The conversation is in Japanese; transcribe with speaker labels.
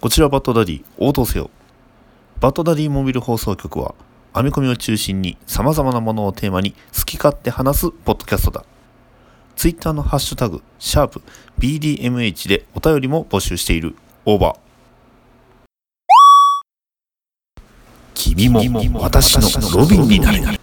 Speaker 1: こちらバットダディ応答せよ。バットダディモビル放送局は編み込みを中心に様々なものをテーマに好き勝手話すポッドキャストだ。ツイッターのハッシュタグシャープ BDMH でお便りも募集している。 Over。君も私のロビンになれ。